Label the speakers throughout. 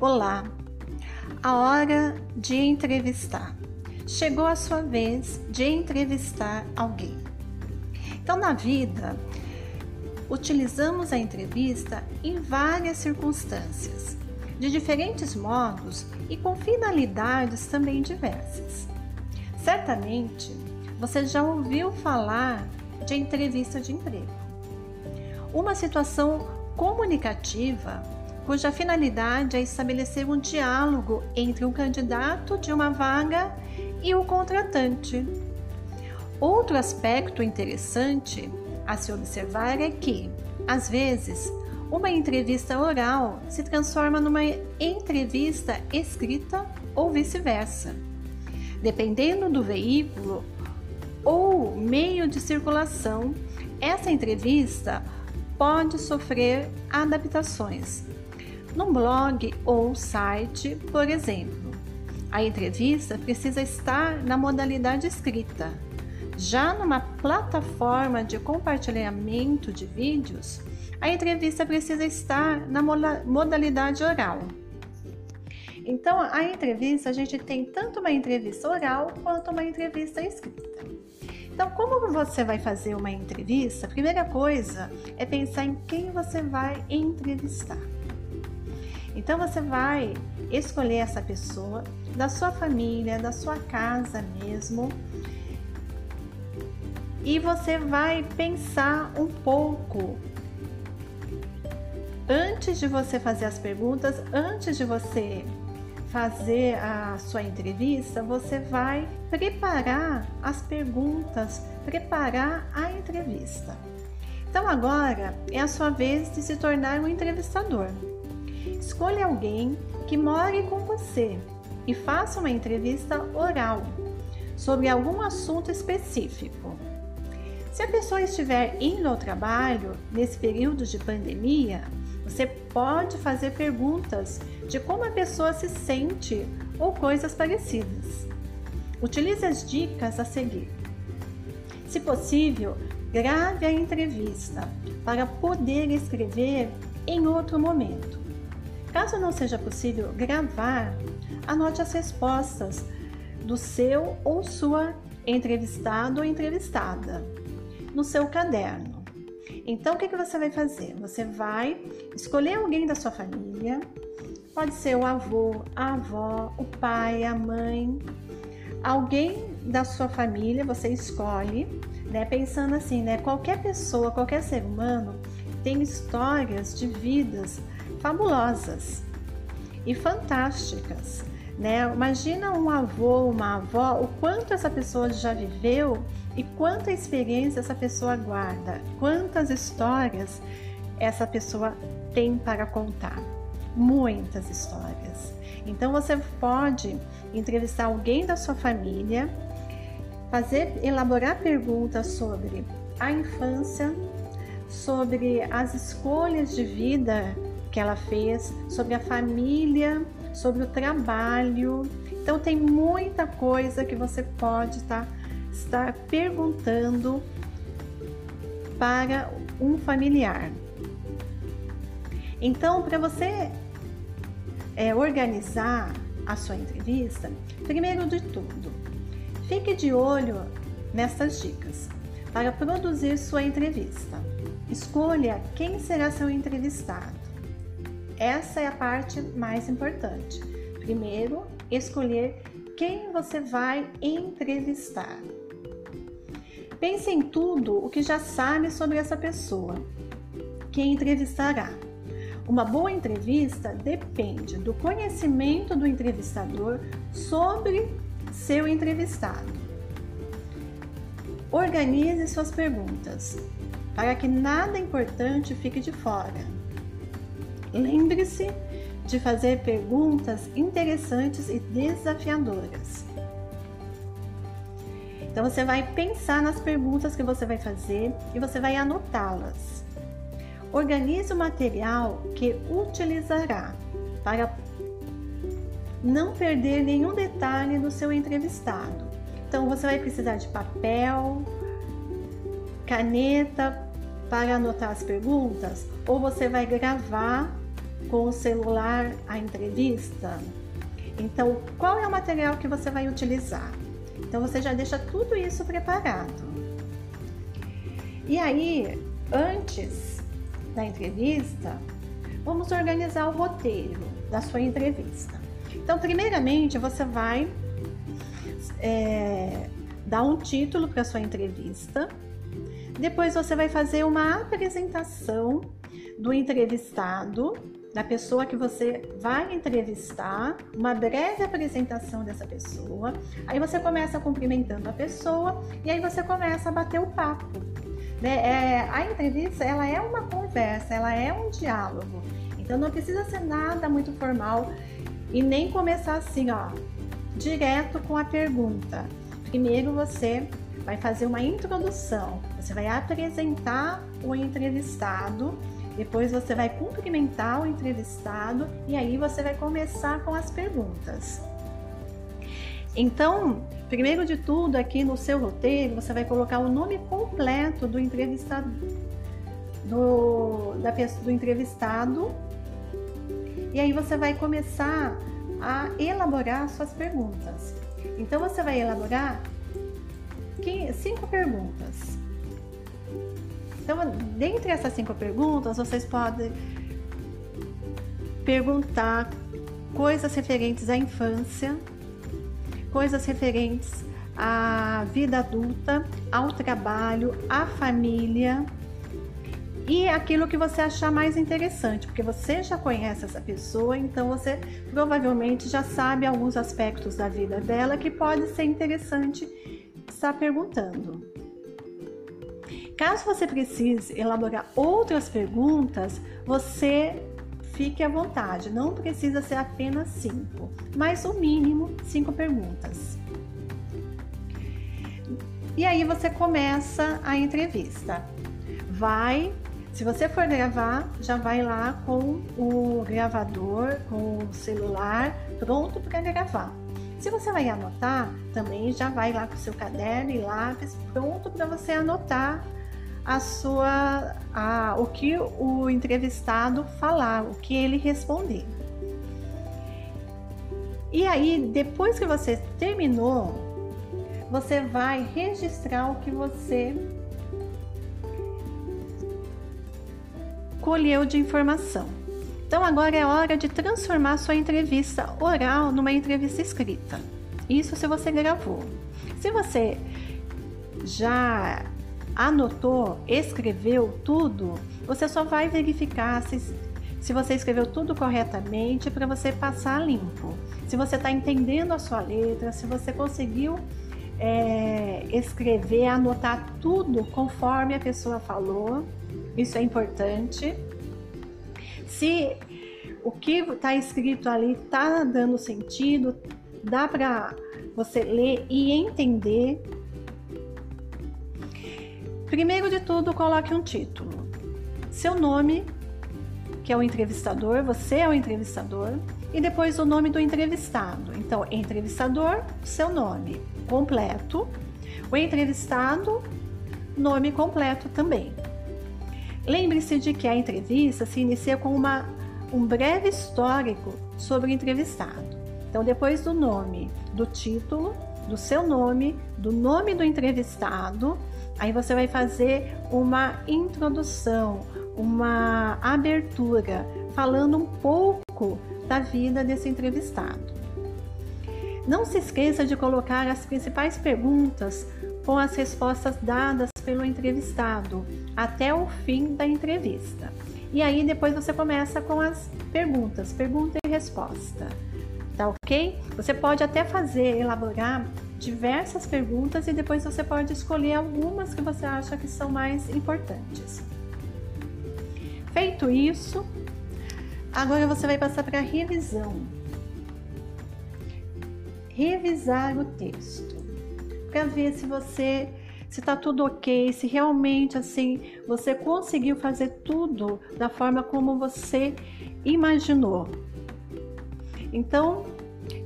Speaker 1: Olá, a hora de entrevistar. Chegou a sua vez de entrevistar alguém. Então, na vida, utilizamos a entrevista em várias circunstâncias, de diferentes modos e com finalidades também diversas. Certamente, você já ouviu falar de entrevista de emprego. Uma situação comunicativa cuja finalidade é estabelecer um diálogo entre o candidato de uma vaga e o contratante. Outro aspecto interessante a se observar é que, às vezes, uma entrevista oral se transforma numa entrevista escrita ou vice-versa. Dependendo do veículo ou meio de circulação, essa entrevista pode sofrer adaptações, num blog ou site, por exemplo. A entrevista precisa estar na modalidade escrita. Já numa plataforma de compartilhamento de vídeos, a entrevista precisa estar na modalidade oral. Então, a entrevista, a gente tem tanto uma entrevista oral quanto uma entrevista escrita. Então, como você vai fazer uma entrevista? A primeira coisa é pensar em quem você vai entrevistar. Então você vai escolher essa pessoa da sua família, da sua casa mesmo. E você vai pensar um pouco antes de você fazer as perguntas, antes de você fazer a sua entrevista, você vai preparar as perguntas, preparar a entrevista. Então agora é a sua vez de se tornar um entrevistador. Escolha alguém que more com você e faça uma entrevista oral sobre algum assunto específico. Se a pessoa estiver indo ao trabalho nesse período de pandemia, você pode fazer perguntas de como a pessoa se sente ou coisas parecidas. Utilize as dicas a seguir. Se possível, grave a entrevista para poder escrever em outro momento. Caso não seja possível gravar, anote as respostas do seu ou sua entrevistado ou entrevistada no seu caderno. Então, o que, que você vai fazer? Você vai escolher alguém da sua família, pode ser o avô, a avó, o pai, a mãe, alguém da sua família, você escolhe, né? Pensando assim, né? Qualquer pessoa, qualquer ser humano tem histórias de vidas fabulosas e fantásticas. Né? Imagina um avô, uma avó, o quanto essa pessoa já viveu e quanta experiência essa pessoa guarda, quantas histórias essa pessoa tem para contar. Muitas histórias. Então você pode entrevistar alguém da sua família, fazer elaborar perguntas sobre a infância, sobre as escolhas de vida que ela fez, sobre a família, sobre o trabalho. Então tem muita coisa que você pode tá, estar perguntando para um familiar. Então, para você é, organizar a sua entrevista, primeiro de tudo, fique de olho nessas dicas para produzir sua entrevista. Escolha quem será seu entrevistado. Essa é a parte mais importante. Primeiro, escolher quem você vai entrevistar. Pense em tudo o que já sabe sobre essa pessoa que entrevistará. Uma boa entrevista depende do conhecimento do entrevistador sobre seu entrevistado. Organize suas perguntas para que nada importante fique de fora. Lembre-se de fazer perguntas interessantes e desafiadoras. Então você vai pensar nas perguntas que você vai fazer e você vai anotá-las. Organize o material que utilizará para não perder nenhum detalhe do seu entrevistado. Então você vai precisar de papel, caneta para anotar as perguntas ou você vai gravar com o celular a entrevista? Então, qual é o material que você vai utilizar? Então, você já deixa tudo isso preparado. E aí, antes da entrevista, vamos organizar o roteiro da sua entrevista. Então, primeiramente, você vai é, dar um título para sua entrevista. Depois, você vai fazer uma apresentação do entrevistado da pessoa que você vai entrevistar, uma breve apresentação dessa pessoa. Aí você começa cumprimentando a pessoa e aí você começa a bater o papo. Né? É, a entrevista ela é uma conversa, ela é um diálogo. Então não precisa ser nada muito formal e nem começar assim, ó, direto com a pergunta. Primeiro você vai fazer uma introdução, você vai apresentar o entrevistado depois você vai cumprimentar o entrevistado e aí você vai começar com as perguntas. Então, primeiro de tudo, aqui no seu roteiro, você vai colocar o nome completo do entrevistado, do, da do entrevistado, e aí você vai começar a elaborar suas perguntas. Então, você vai elaborar cinco perguntas. Então, dentre essas cinco perguntas, vocês podem perguntar coisas referentes à infância, coisas referentes à vida adulta, ao trabalho, à família e aquilo que você achar mais interessante, porque você já conhece essa pessoa, então você provavelmente já sabe alguns aspectos da vida dela que pode ser interessante estar perguntando. Caso você precise elaborar outras perguntas, você fique à vontade, não precisa ser apenas cinco, mas o mínimo cinco perguntas. E aí você começa a entrevista. Vai, se você for gravar, já vai lá com o gravador, com o celular pronto para gravar. Se você vai anotar, também já vai lá com seu caderno e lápis pronto para você anotar a sua, a, o que o entrevistado falar, o que ele responder. E aí, depois que você terminou, você vai registrar o que você colheu de informação. Então agora é hora de transformar sua entrevista oral numa entrevista escrita. Isso se você gravou. Se você já anotou, escreveu tudo, você só vai verificar se, se você escreveu tudo corretamente para você passar limpo. Se você está entendendo a sua letra, se você conseguiu é, escrever, anotar tudo conforme a pessoa falou, isso é importante. Se o que está escrito ali está dando sentido, dá para você ler e entender Primeiro de tudo, coloque um título. Seu nome, que é o entrevistador, você é o entrevistador, e depois o nome do entrevistado. Então, entrevistador, seu nome completo, o entrevistado, nome completo também. Lembre-se de que a entrevista se inicia com uma, um breve histórico sobre o entrevistado. Então, depois do nome, do título, do seu nome, do nome do entrevistado, Aí você vai fazer uma introdução, uma abertura, falando um pouco da vida desse entrevistado. Não se esqueça de colocar as principais perguntas com as respostas dadas pelo entrevistado até o fim da entrevista. E aí depois você começa com as perguntas, pergunta e resposta. Tá ok? Você pode até fazer, elaborar diversas perguntas e depois você pode escolher algumas que você acha que são mais importantes. Feito isso, agora você vai passar para a revisão. Revisar o texto para ver se você se está tudo ok, se realmente assim você conseguiu fazer tudo da forma como você imaginou. Então,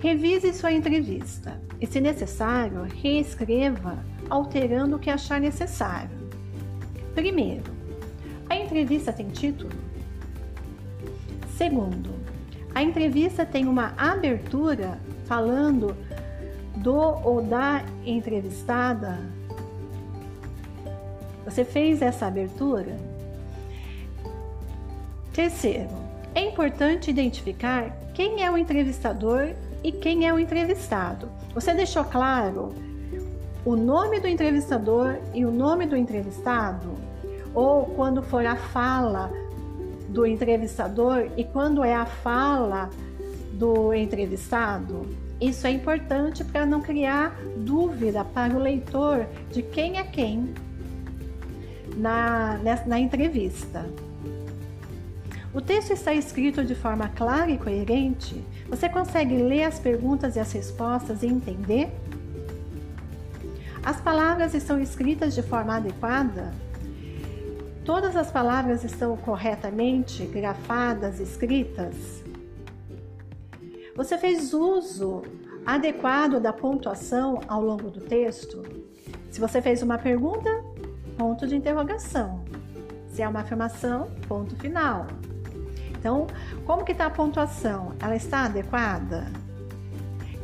Speaker 1: revise sua entrevista e, se necessário, reescreva, alterando o que achar necessário. Primeiro, a entrevista tem título? Segundo, a entrevista tem uma abertura falando do ou da entrevistada. Você fez essa abertura? Terceiro, é importante identificar quem é o entrevistador e quem é o entrevistado. Você deixou claro o nome do entrevistador e o nome do entrevistado? Ou quando for a fala do entrevistador e quando é a fala do entrevistado? Isso é importante para não criar dúvida para o leitor de quem é quem na, na entrevista. O texto está escrito de forma clara e coerente? Você consegue ler as perguntas e as respostas e entender? As palavras estão escritas de forma adequada? Todas as palavras estão corretamente grafadas, escritas? Você fez uso adequado da pontuação ao longo do texto? Se você fez uma pergunta, ponto de interrogação. Se é uma afirmação, ponto final. Então, como que está a pontuação? Ela está adequada?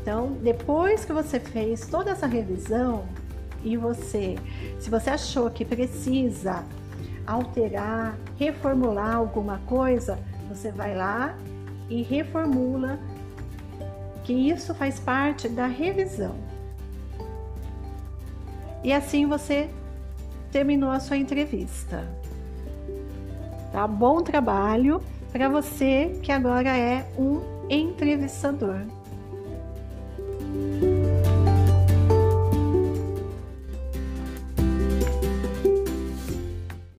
Speaker 1: Então, depois que você fez toda essa revisão e você, se você achou que precisa alterar, reformular alguma coisa, você vai lá e reformula, que isso faz parte da revisão. E assim você terminou a sua entrevista. Tá? Bom trabalho para você que agora é um entrevistador.